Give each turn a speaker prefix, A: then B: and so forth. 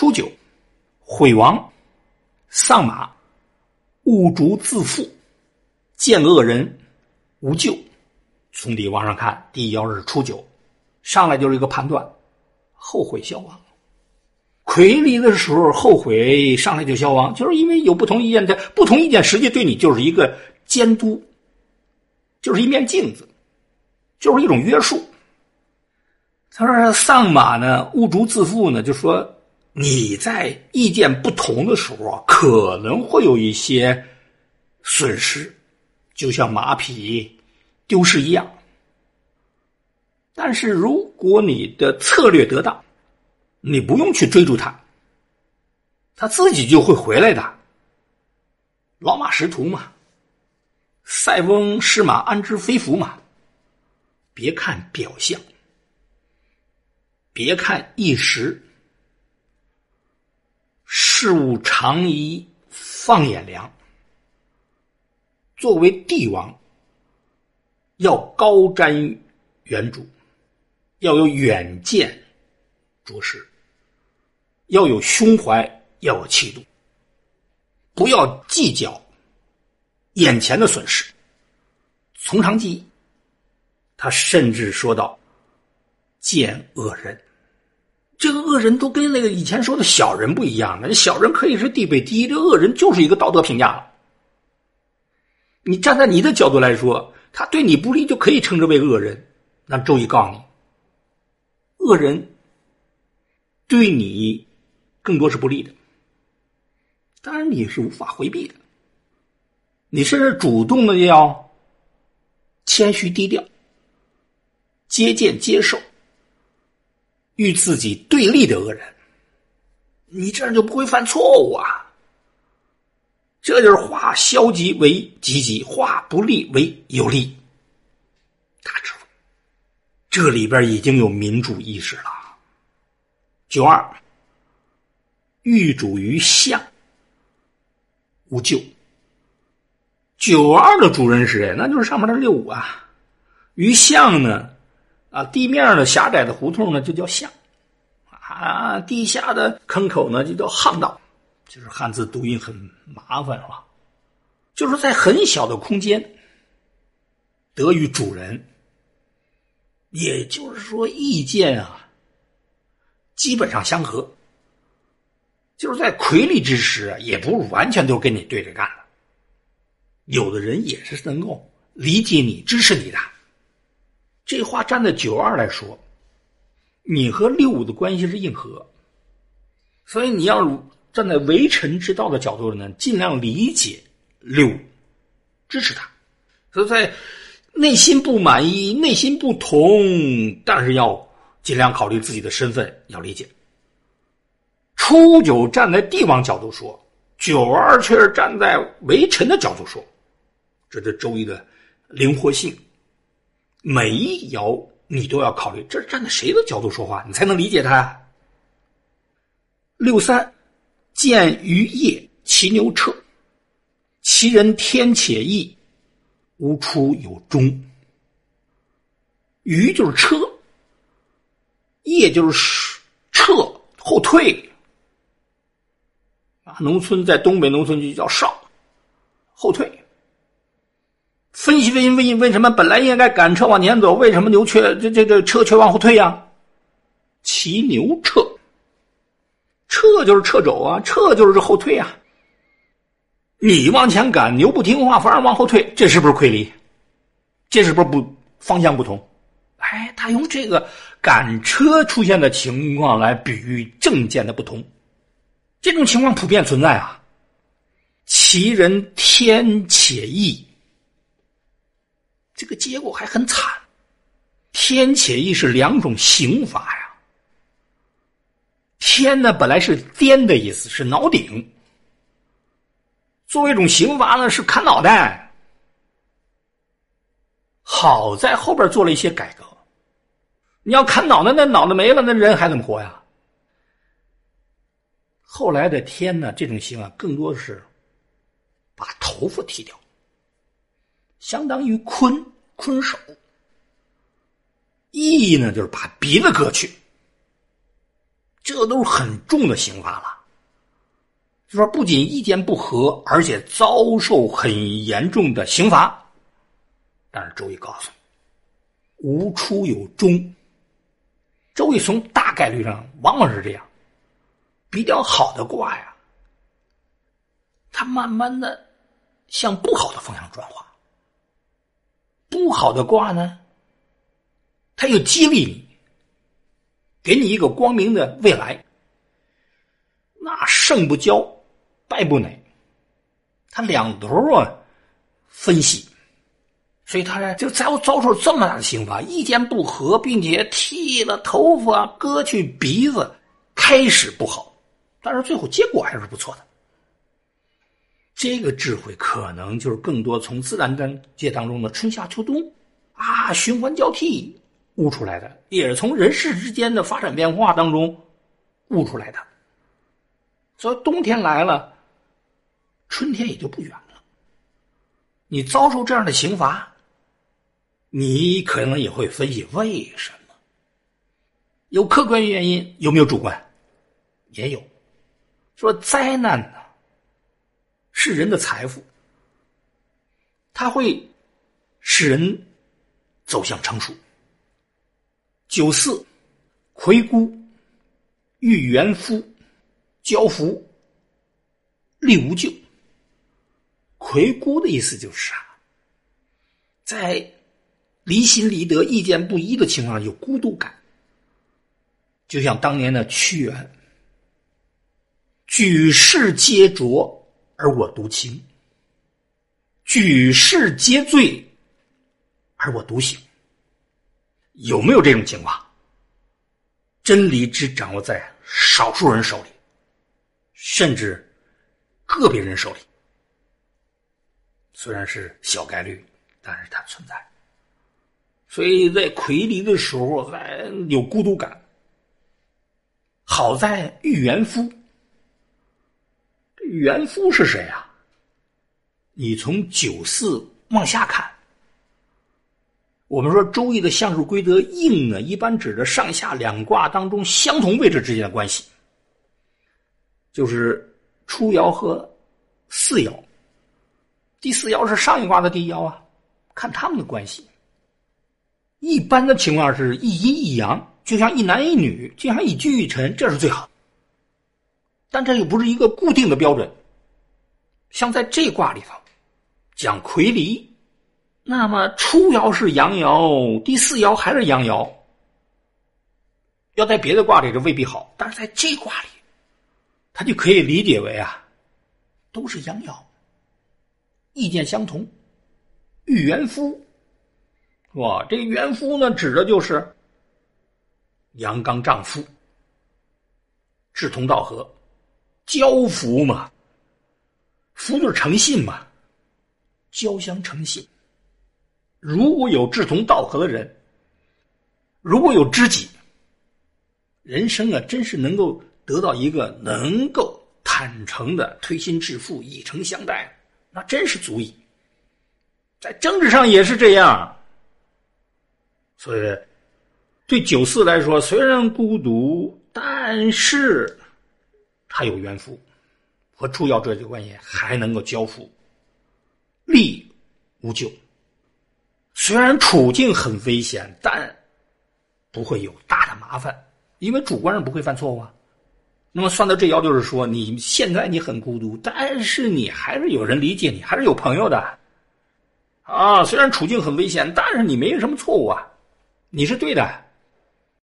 A: 初九，毁亡，丧马，误逐自负，见恶人，无咎。从底往上看，第一爻是初九，上来就是一个判断，后悔消亡。魁离的时候后悔，上来就消亡，就是因为有不同意见。这不同意见实际对你就是一个监督，就是一面镜子，就是一种约束。他说：“丧马呢，误逐自负呢，就说你在意见不同的时候啊，可能会有一些损失，就像马匹丢失一样。但是如果你的策略得当。”你不用去追逐它，他自己就会回来的。老马识途嘛，塞翁失马安知非福嘛。别看表象，别看一时，事物常宜放眼量。作为帝王，要高瞻远瞩，要有远见卓识。要有胸怀，要有气度，不要计较眼前的损失，从长计议。他甚至说到：“见恶人，这个恶人都跟那个以前说的小人不一样了。小人可以是地位低，这恶人就是一个道德评价了。你站在你的角度来说，他对你不利，就可以称之为恶人。那周易告诉你，恶人对你。”更多是不利的，当然你是无法回避的。你甚至主动的要谦虚低调，接见接受与自己对立的恶人，你这样就不会犯错误啊。这就是化消极为积极，化不利为有利，大智慧。这里边已经有民主意识了。九二。欲主于相，无咎。九二的主人是谁？那就是上面的六五啊。于相呢？啊，地面的狭窄的胡同呢，就叫巷；啊，地下的坑口呢，就叫巷道。就是汉字读音很麻烦，啊？就是在很小的空间得与主人，也就是说意见啊，基本上相合。就是在魁立之时，也不是完全都跟你对着干的。有的人也是能够理解你、支持你的。这话站在九二来说，你和六五的关系是硬核，所以你要站在为臣之道的角度呢，尽量理解六五，支持他。所以在内心不满意、内心不同，但是要尽量考虑自己的身份，要理解。初九站在帝王角度说，九二却是站在为臣的角度说，这是周易的灵活性。每一爻你都要考虑，这是站在谁的角度说话，你才能理解他。六三，见于夜，骑牛彻，其人天且义，无出有终。于就是车，夜就是撤后退。啊农村在东北农村就叫少，后退。分析分析分析，为什么本来应该赶车往前走，为什么牛却这这这车却往后退呀？骑牛撤，撤就是撤走啊，撤就是后退啊。你往前赶，牛不听话，反而往后退，这是不是亏离？这是不是不方向不同？哎，他用这个赶车出现的情况来比喻政见的不同。这种情况普遍存在啊，其人天且异，这个结果还很惨。天且义是两种刑罚呀。天呢，本来是颠的意思，是脑顶。作为一种刑罚呢，是砍脑袋。好在后边做了一些改革。你要砍脑袋，那脑袋没了，那人还怎么活呀？后来的天呢？这种刑啊，更多的是把头发剃掉，相当于坤坤手。意义呢，就是把鼻子割去。这都是很重的刑罚了。就说不仅意见不合，而且遭受很严重的刑罚。但是周易告诉你，无出有终。周易从大概率上往往是这样，比较好的卦呀，它慢慢的向不好的方向转化；不好的卦呢，它又激励你，给你一个光明的未来。那胜不骄，败不馁，他两头啊分析。所以他呢就遭遭受这么大的刑罚，意见不合，并且剃了头发、割去鼻子，开始不好，但是最后结果还是不错的。这个智慧可能就是更多从自然界当中的春夏秋冬啊循环交替悟出来的，也是从人世之间的发展变化当中悟出来的。所以冬天来了，春天也就不远了。你遭受这样的刑罚。你可能也会分析为什么？有客观原因，有没有主观？也有。说灾难呢，是人的财富，它会使人走向成熟。九四，魁孤，遇元夫，交福，立无咎。魁孤的意思就是啊，在。离心离德、意见不一的情况下有孤独感，就像当年的屈原，举世皆浊而我独清，举世皆醉而我独醒。有没有这种情况？真理只掌握在少数人手里，甚至个别人手里，虽然是小概率，但是它存在。所以在魁离的时候，还有孤独感。好在遇元夫，元夫是谁啊？你从九四往下看，我们说周易的象数规则应呢，一般指的上下两卦当中相同位置之间的关系，就是初爻和四爻。第四爻是上一卦的第一爻啊，看他们的关系。一般的情况是一阴一阳，就像一男一女，就像一君一臣，这是最好。但这又不是一个固定的标准。像在这卦里头讲魁离，那么初爻是阳爻，第四爻还是阳爻。要在别的卦里这未必好，但是在这卦里，他就可以理解为啊，都是阳爻，意见相同，遇元夫。是吧？这个元夫呢，指的就是阳刚丈夫，志同道合，交福嘛。福就是诚信嘛，交相诚信。如果有志同道合的人，如果有知己，人生啊，真是能够得到一个能够坦诚的推心置腹、以诚相待，那真是足矣。在政治上也是这样。所以，对九四来说，虽然孤独，但是他有缘夫，和初爻这些关系还能够交付，利无咎。虽然处境很危险，但不会有大的麻烦，因为主观上不会犯错误啊。那么算到这爻，就是说，你现在你很孤独，但是你还是有人理解你，还是有朋友的啊。虽然处境很危险，但是你没什么错误啊。你是对的，